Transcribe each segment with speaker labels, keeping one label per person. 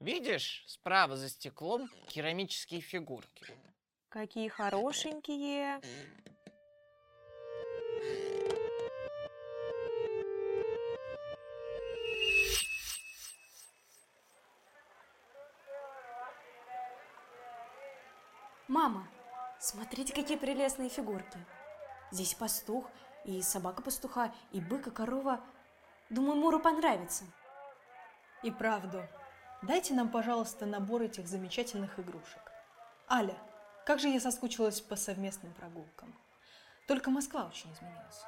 Speaker 1: Видишь, справа за стеклом керамические фигурки.
Speaker 2: Какие хорошенькие.
Speaker 3: Мама, смотрите, какие прелестные фигурки. Здесь пастух, и собака-пастуха, и бык, и корова. Думаю, Муру понравится.
Speaker 4: И правду. Дайте нам, пожалуйста, набор этих замечательных игрушек. Аля, как же я соскучилась по совместным прогулкам. Только Москва очень изменилась.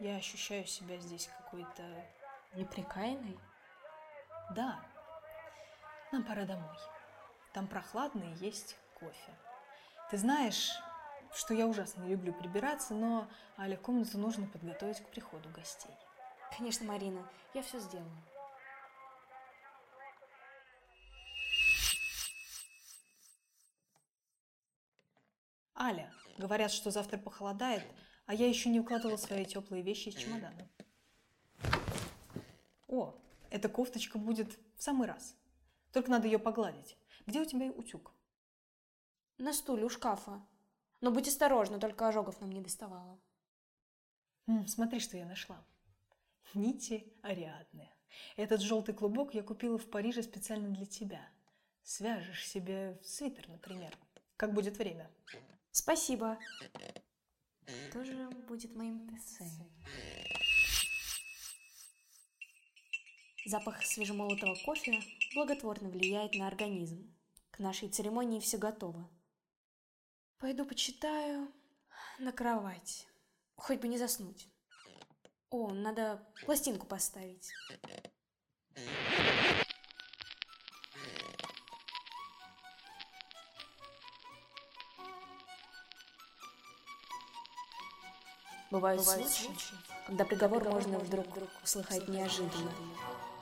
Speaker 4: Я ощущаю себя здесь какой-то...
Speaker 3: Неприкаянной?
Speaker 4: Да. Нам пора домой. Там прохладно и есть кофе. Ты знаешь, что я ужасно люблю прибираться, но Аля комнату нужно подготовить к приходу гостей.
Speaker 3: Конечно, Марина, я все сделаю.
Speaker 4: Аля, говорят, что завтра похолодает, а я еще не укладывала свои теплые вещи из чемодана. О, эта кофточка будет в самый раз. Только надо ее погладить. Где у тебя утюг?
Speaker 3: На стуле у шкафа. Но будь осторожна, только ожогов нам не доставало.
Speaker 4: М, смотри, что я нашла. Нити Ариадны. Этот желтый клубок я купила в Париже специально для тебя. Свяжешь себе свитер, например. Как будет время.
Speaker 3: Спасибо. Тоже будет моим тессе. Запах свежемолотого кофе благотворно влияет на организм. К нашей церемонии все готово. Пойду почитаю на кровать. Хоть бы не заснуть. О, надо пластинку поставить. Бывают случаи, когда приговор можно вдруг услыхать неожиданно.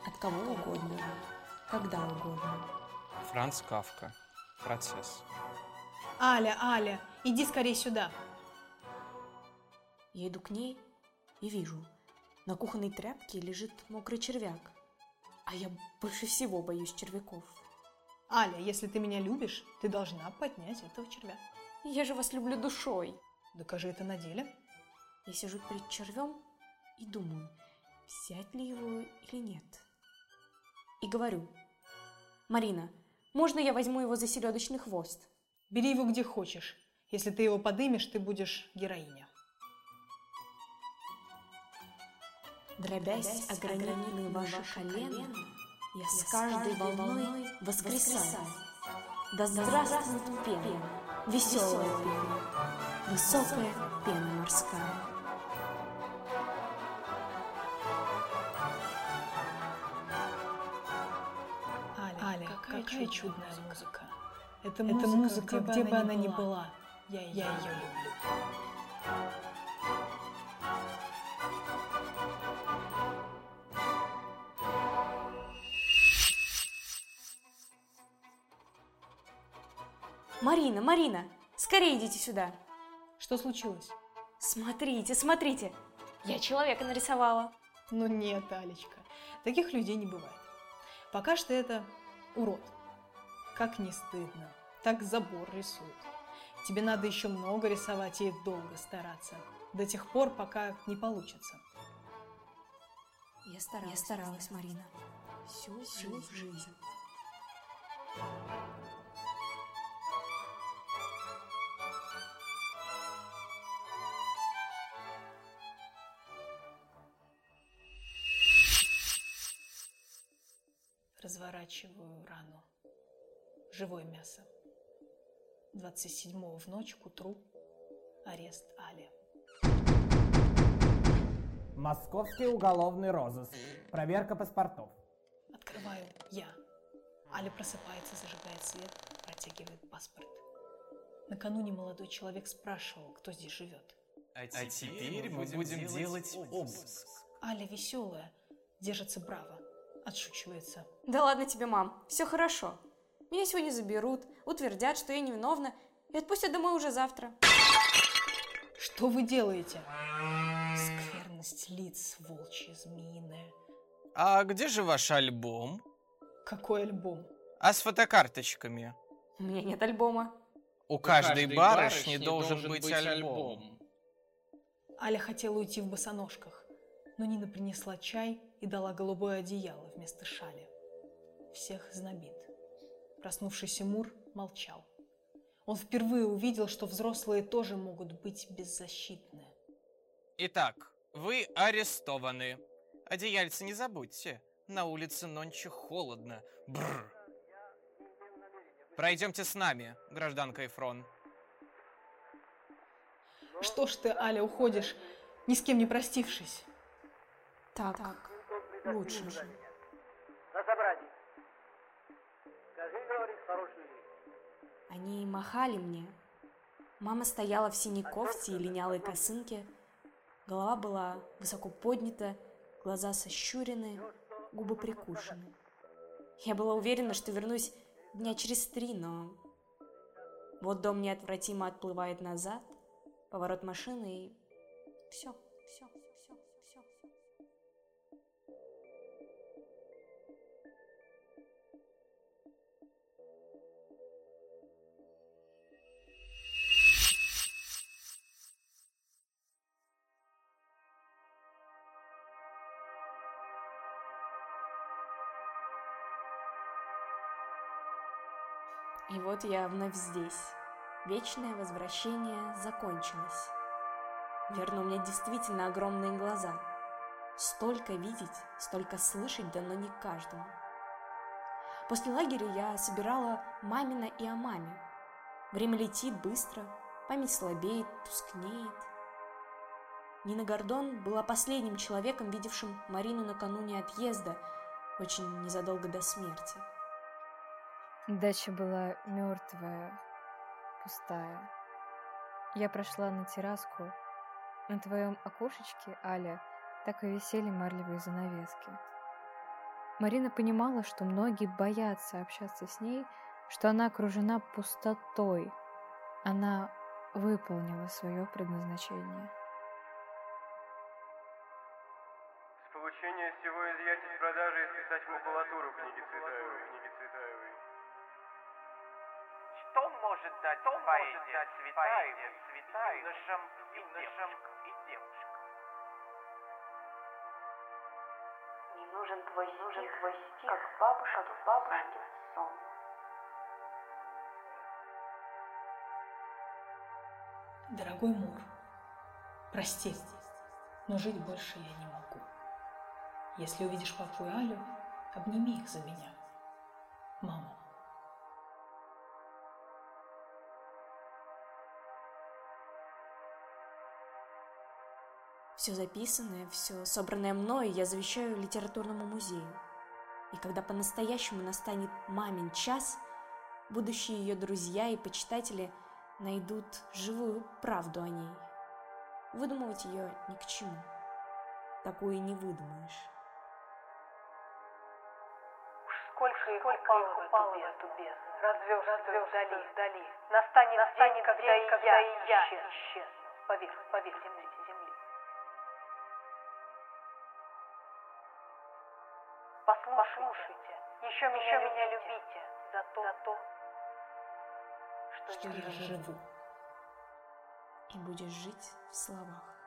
Speaker 3: От кого угодно, когда угодно.
Speaker 1: Франц Кавка. Процесс.
Speaker 4: Аля, Аля, иди скорее сюда.
Speaker 3: Я иду к ней и вижу, на кухонной тряпке лежит мокрый червяк. А я больше всего боюсь червяков.
Speaker 4: Аля, если ты меня любишь, ты должна поднять этого червя.
Speaker 3: Я же вас люблю душой.
Speaker 4: Докажи это на деле.
Speaker 3: Я сижу перед червем и думаю, взять ли его или нет. И говорю, Марина, можно я возьму его за селедочный хвост?
Speaker 4: Бери его где хочешь. Если ты его подымешь, ты будешь героиня.
Speaker 3: Дробясь о гранитные ваши колено, я с каждой волной воскресаю. Да здравствует пена, веселая пена, высокая пена морская.
Speaker 4: Какая, какая чудная музыка. Это музыка, Это музыка где, бы она ни была. была. Я, я ее люблю.
Speaker 3: Марина, Марина, скорее идите сюда.
Speaker 4: Что случилось?
Speaker 3: Смотрите, смотрите. Я человека нарисовала.
Speaker 4: Ну нет, Алечка, таких людей не бывает. Пока что это урод. Как не стыдно. Так забор рисуют. Тебе надо еще много рисовать и долго стараться. До тех пор, пока не получится.
Speaker 3: Я старалась, Я старалась Марина. Всю, всю жизнь. жизнь.
Speaker 4: Разворачиваю рану. Живое мясо. 27-го в ночь к утру арест Али.
Speaker 5: Московский уголовный розыск. Проверка паспортов.
Speaker 4: Открываю я. Аля просыпается, зажигает свет, протягивает паспорт. Накануне молодой человек спрашивал, кто здесь живет.
Speaker 1: А теперь, а теперь мы будем делать обыск.
Speaker 4: Аля веселая, держится браво, отшучивается.
Speaker 3: Да ладно тебе, мам, все хорошо. Меня сегодня заберут, утвердят, что я невиновна, и отпустят домой уже завтра.
Speaker 4: Что вы делаете? Скверность лиц, волчья, змеиная.
Speaker 1: А где же ваш альбом?
Speaker 4: Какой альбом?
Speaker 1: А с фотокарточками?
Speaker 3: У меня нет альбома.
Speaker 1: У каждой барышни должен быть альбом.
Speaker 4: Аля хотела уйти в босоножках, но Нина принесла чай и дала голубое одеяло вместо шали. Всех знобит. Проснувшийся Мур молчал. Он впервые увидел, что взрослые тоже могут быть беззащитны.
Speaker 1: Итак, вы арестованы. Одеяльце не забудьте. На улице нонче холодно. Бррр. Пройдемте с нами, гражданка Эфрон.
Speaker 4: Что ж ты, Аля, уходишь, ни с кем не простившись?
Speaker 3: Так, лучше же.
Speaker 6: На собрании. Скажи, говорит, хорошую вещь.
Speaker 3: Они махали мне. Мама стояла в синей кофте и линялой косынке. Голова была высоко поднята, глаза сощурены, губы прикушены. Я была уверена, что вернусь дня через три, но... Вот дом неотвратимо отплывает назад, поворот машины и... Все, И вот я вновь здесь. Вечное возвращение закончилось. Верно, у меня действительно огромные глаза. Столько видеть, столько слышать дано не каждому. После лагеря я собирала мамина и о маме. Время летит быстро, память слабеет, тускнеет. Нина Гордон была последним человеком, видевшим Марину накануне отъезда, очень незадолго до смерти.
Speaker 7: Дача была мертвая, пустая. Я прошла на терраску. На твоем окошечке, Аля, так и висели марлевые занавески. Марина понимала, что многие боятся общаться с ней, что она окружена пустотой. Она выполнила свое предназначение.
Speaker 8: С получения всего изъятия с продажи и списать макулатуру книги Цветаевой. Книги Цветаевой.
Speaker 6: Что может дать поэзия Цветаеве юношам и девушкам? И девушкам?
Speaker 9: Не нужен твой нужен твой стих, как бабушка, как бабушкин сон.
Speaker 4: Дорогой Мур, прости, но жить больше я не могу. Если увидишь папу и Алю, обними их за меня.
Speaker 3: Все записанное, все собранное мною я завещаю литературному музею. И когда по-настоящему настанет мамин час, будущие ее друзья и почитатели найдут живую правду о ней. Выдумывать ее ни к чему. Такую и не выдумаешь.
Speaker 9: Сколько их упало, упало в эту бездну, развелся вдали, вдали. Настанет, Настанет день, когда, день, когда и я исчез. Поверх земли, земли. Послушайте, Послушайте. Еще, меня, еще меня любите за то, за то что,
Speaker 4: Что я живу.
Speaker 3: И будешь жить в словах.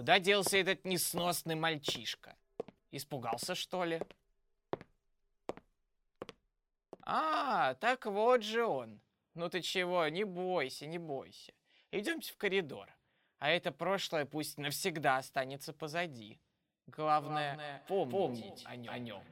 Speaker 1: Куда делся этот несносный мальчишка? Испугался, что ли? А, так вот же он. Ну ты чего, не бойся, не бойся. Идемте в коридор. А это прошлое пусть навсегда останется позади. Главное, помнить, о нем.